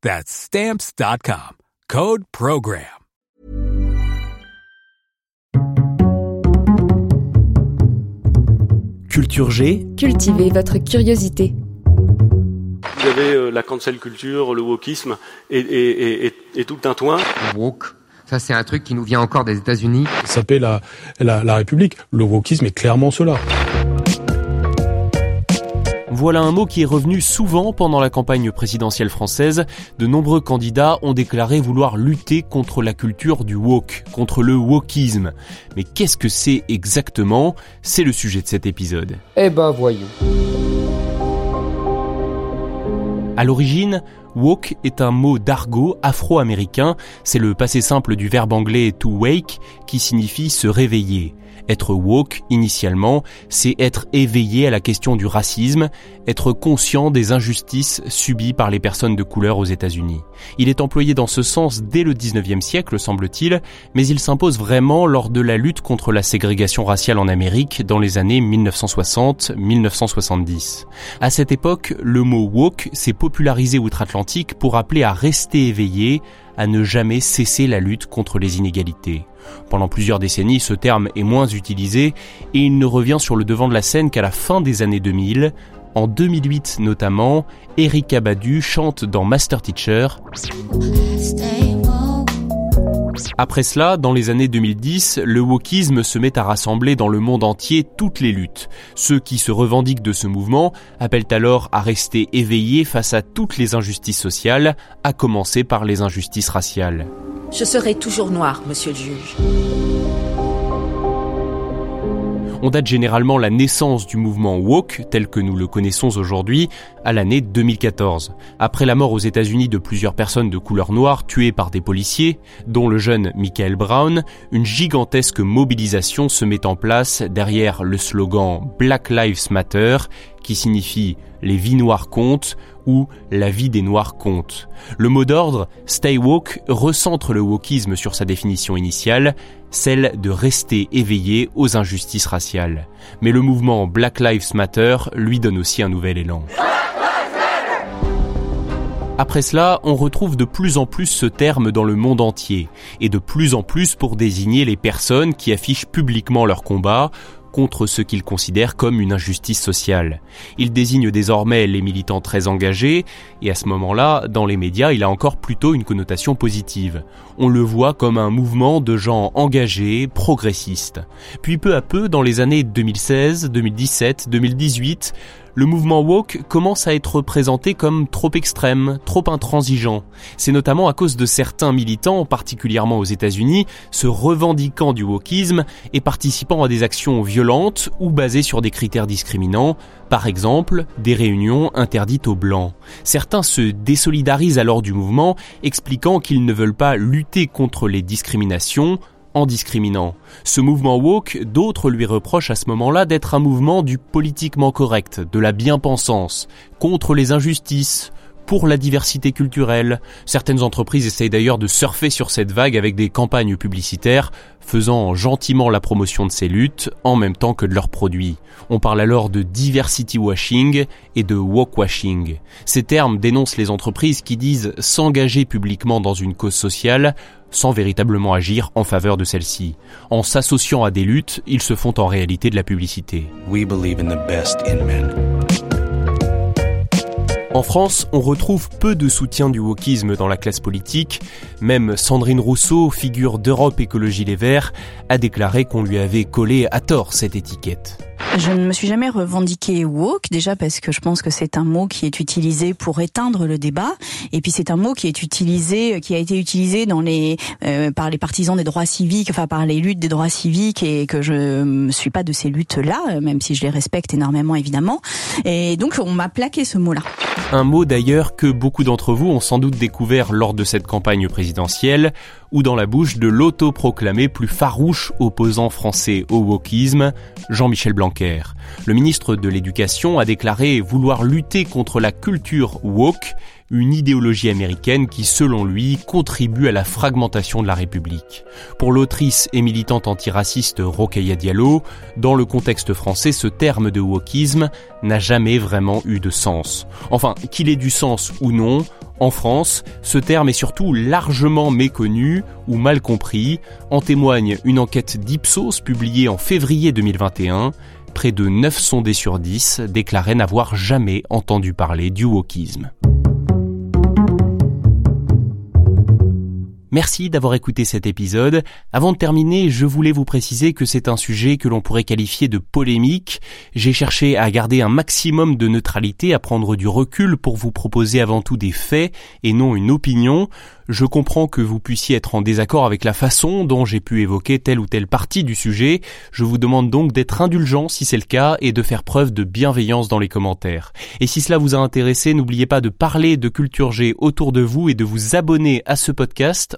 That's Stamps.com. Code PROGRAM. Culture G. Cultivez votre curiosité. Vous avez euh, la cancel culture, le wokisme et, et, et, et tout le tintouin. Woke. Ça, c'est un truc qui nous vient encore des États-Unis. Ça s'appelle la, la, la République. Le wokisme est clairement cela. Voilà un mot qui est revenu souvent pendant la campagne présidentielle française. De nombreux candidats ont déclaré vouloir lutter contre la culture du woke, contre le wokisme. Mais qu'est-ce que c'est exactement? C'est le sujet de cet épisode. Eh ben, voyons. À l'origine, woke est un mot d'argot afro-américain. C'est le passé simple du verbe anglais to wake qui signifie se réveiller. Être woke, initialement, c'est être éveillé à la question du racisme, être conscient des injustices subies par les personnes de couleur aux États-Unis. Il est employé dans ce sens dès le 19e siècle, semble-t-il, mais il s'impose vraiment lors de la lutte contre la ségrégation raciale en Amérique dans les années 1960-1970. À cette époque, le mot woke s'est popularisé outre-Atlantique pour appeler à rester éveillé, à ne jamais cesser la lutte contre les inégalités. Pendant plusieurs décennies, ce terme est moins utilisé et il ne revient sur le devant de la scène qu'à la fin des années 2000. En 2008 notamment, Erika Badu chante dans Master Teacher. Après cela, dans les années 2010, le wokisme se met à rassembler dans le monde entier toutes les luttes. Ceux qui se revendiquent de ce mouvement appellent alors à rester éveillés face à toutes les injustices sociales, à commencer par les injustices raciales. Je serai toujours noir, monsieur le juge. On date généralement la naissance du mouvement woke, tel que nous le connaissons aujourd'hui, à l'année 2014. Après la mort aux États-Unis de plusieurs personnes de couleur noire tuées par des policiers, dont le jeune Michael Brown, une gigantesque mobilisation se met en place derrière le slogan Black Lives Matter, qui signifie les vies noires comptent ou la vie des noirs compte. Le mot d'ordre Stay Woke recentre le wokisme sur sa définition initiale, celle de rester éveillé aux injustices raciales. Mais le mouvement Black Lives Matter lui donne aussi un nouvel élan. Après cela, on retrouve de plus en plus ce terme dans le monde entier, et de plus en plus pour désigner les personnes qui affichent publiquement leur combat contre ce qu'ils considèrent comme une injustice sociale. Il désigne désormais les militants très engagés, et à ce moment-là, dans les médias, il a encore plutôt une connotation positive. On le voit comme un mouvement de gens engagés, progressistes. Puis peu à peu, dans les années 2016, 2017, 2018, le mouvement woke commence à être présenté comme trop extrême, trop intransigeant. C'est notamment à cause de certains militants, particulièrement aux États-Unis, se revendiquant du wokisme et participant à des actions violentes ou basées sur des critères discriminants, par exemple des réunions interdites aux blancs. Certains se désolidarisent alors du mouvement, expliquant qu'ils ne veulent pas lutter contre les discriminations, discriminant. Ce mouvement woke, d'autres lui reprochent à ce moment-là d'être un mouvement du politiquement correct, de la bien-pensance, contre les injustices, pour la diversité culturelle. Certaines entreprises essayent d'ailleurs de surfer sur cette vague avec des campagnes publicitaires faisant gentiment la promotion de ces luttes en même temps que de leurs produits. On parle alors de diversity washing et de woke washing. Ces termes dénoncent les entreprises qui disent s'engager publiquement dans une cause sociale sans véritablement agir en faveur de celle-ci. En s'associant à des luttes, ils se font en réalité de la publicité. En France, on retrouve peu de soutien du wokisme dans la classe politique. Même Sandrine Rousseau, figure d'Europe Écologie Les Verts, a déclaré qu'on lui avait collé à tort cette étiquette. Je ne me suis jamais revendiqué woke, déjà parce que je pense que c'est un mot qui est utilisé pour éteindre le débat, et puis c'est un mot qui est utilisé, qui a été utilisé dans les euh, par les partisans des droits civiques, enfin par les luttes des droits civiques, et que je ne suis pas de ces luttes-là, même si je les respecte énormément évidemment. Et donc on m'a plaqué ce mot-là. Un mot d'ailleurs que beaucoup d'entre vous ont sans doute découvert lors de cette campagne présidentielle ou dans la bouche de l'autoproclamé plus farouche opposant français au wokisme, Jean-Michel Blanquer. Le ministre de l'Éducation a déclaré vouloir lutter contre la culture woke, une idéologie américaine qui, selon lui, contribue à la fragmentation de la République. Pour l'autrice et militante antiraciste Rokhaya Diallo, dans le contexte français, ce terme de wokisme n'a jamais vraiment eu de sens. Enfin, qu'il ait du sens ou non, en France, ce terme est surtout largement méconnu ou mal compris, en témoigne une enquête d'Ipsos publiée en février 2021. Près de 9 sondés sur 10 déclaraient n'avoir jamais entendu parler du wokisme. Merci d'avoir écouté cet épisode. Avant de terminer, je voulais vous préciser que c'est un sujet que l'on pourrait qualifier de polémique. J'ai cherché à garder un maximum de neutralité, à prendre du recul pour vous proposer avant tout des faits et non une opinion. Je comprends que vous puissiez être en désaccord avec la façon dont j'ai pu évoquer telle ou telle partie du sujet. Je vous demande donc d'être indulgent si c'est le cas et de faire preuve de bienveillance dans les commentaires. Et si cela vous a intéressé, n'oubliez pas de parler de Culture G autour de vous et de vous abonner à ce podcast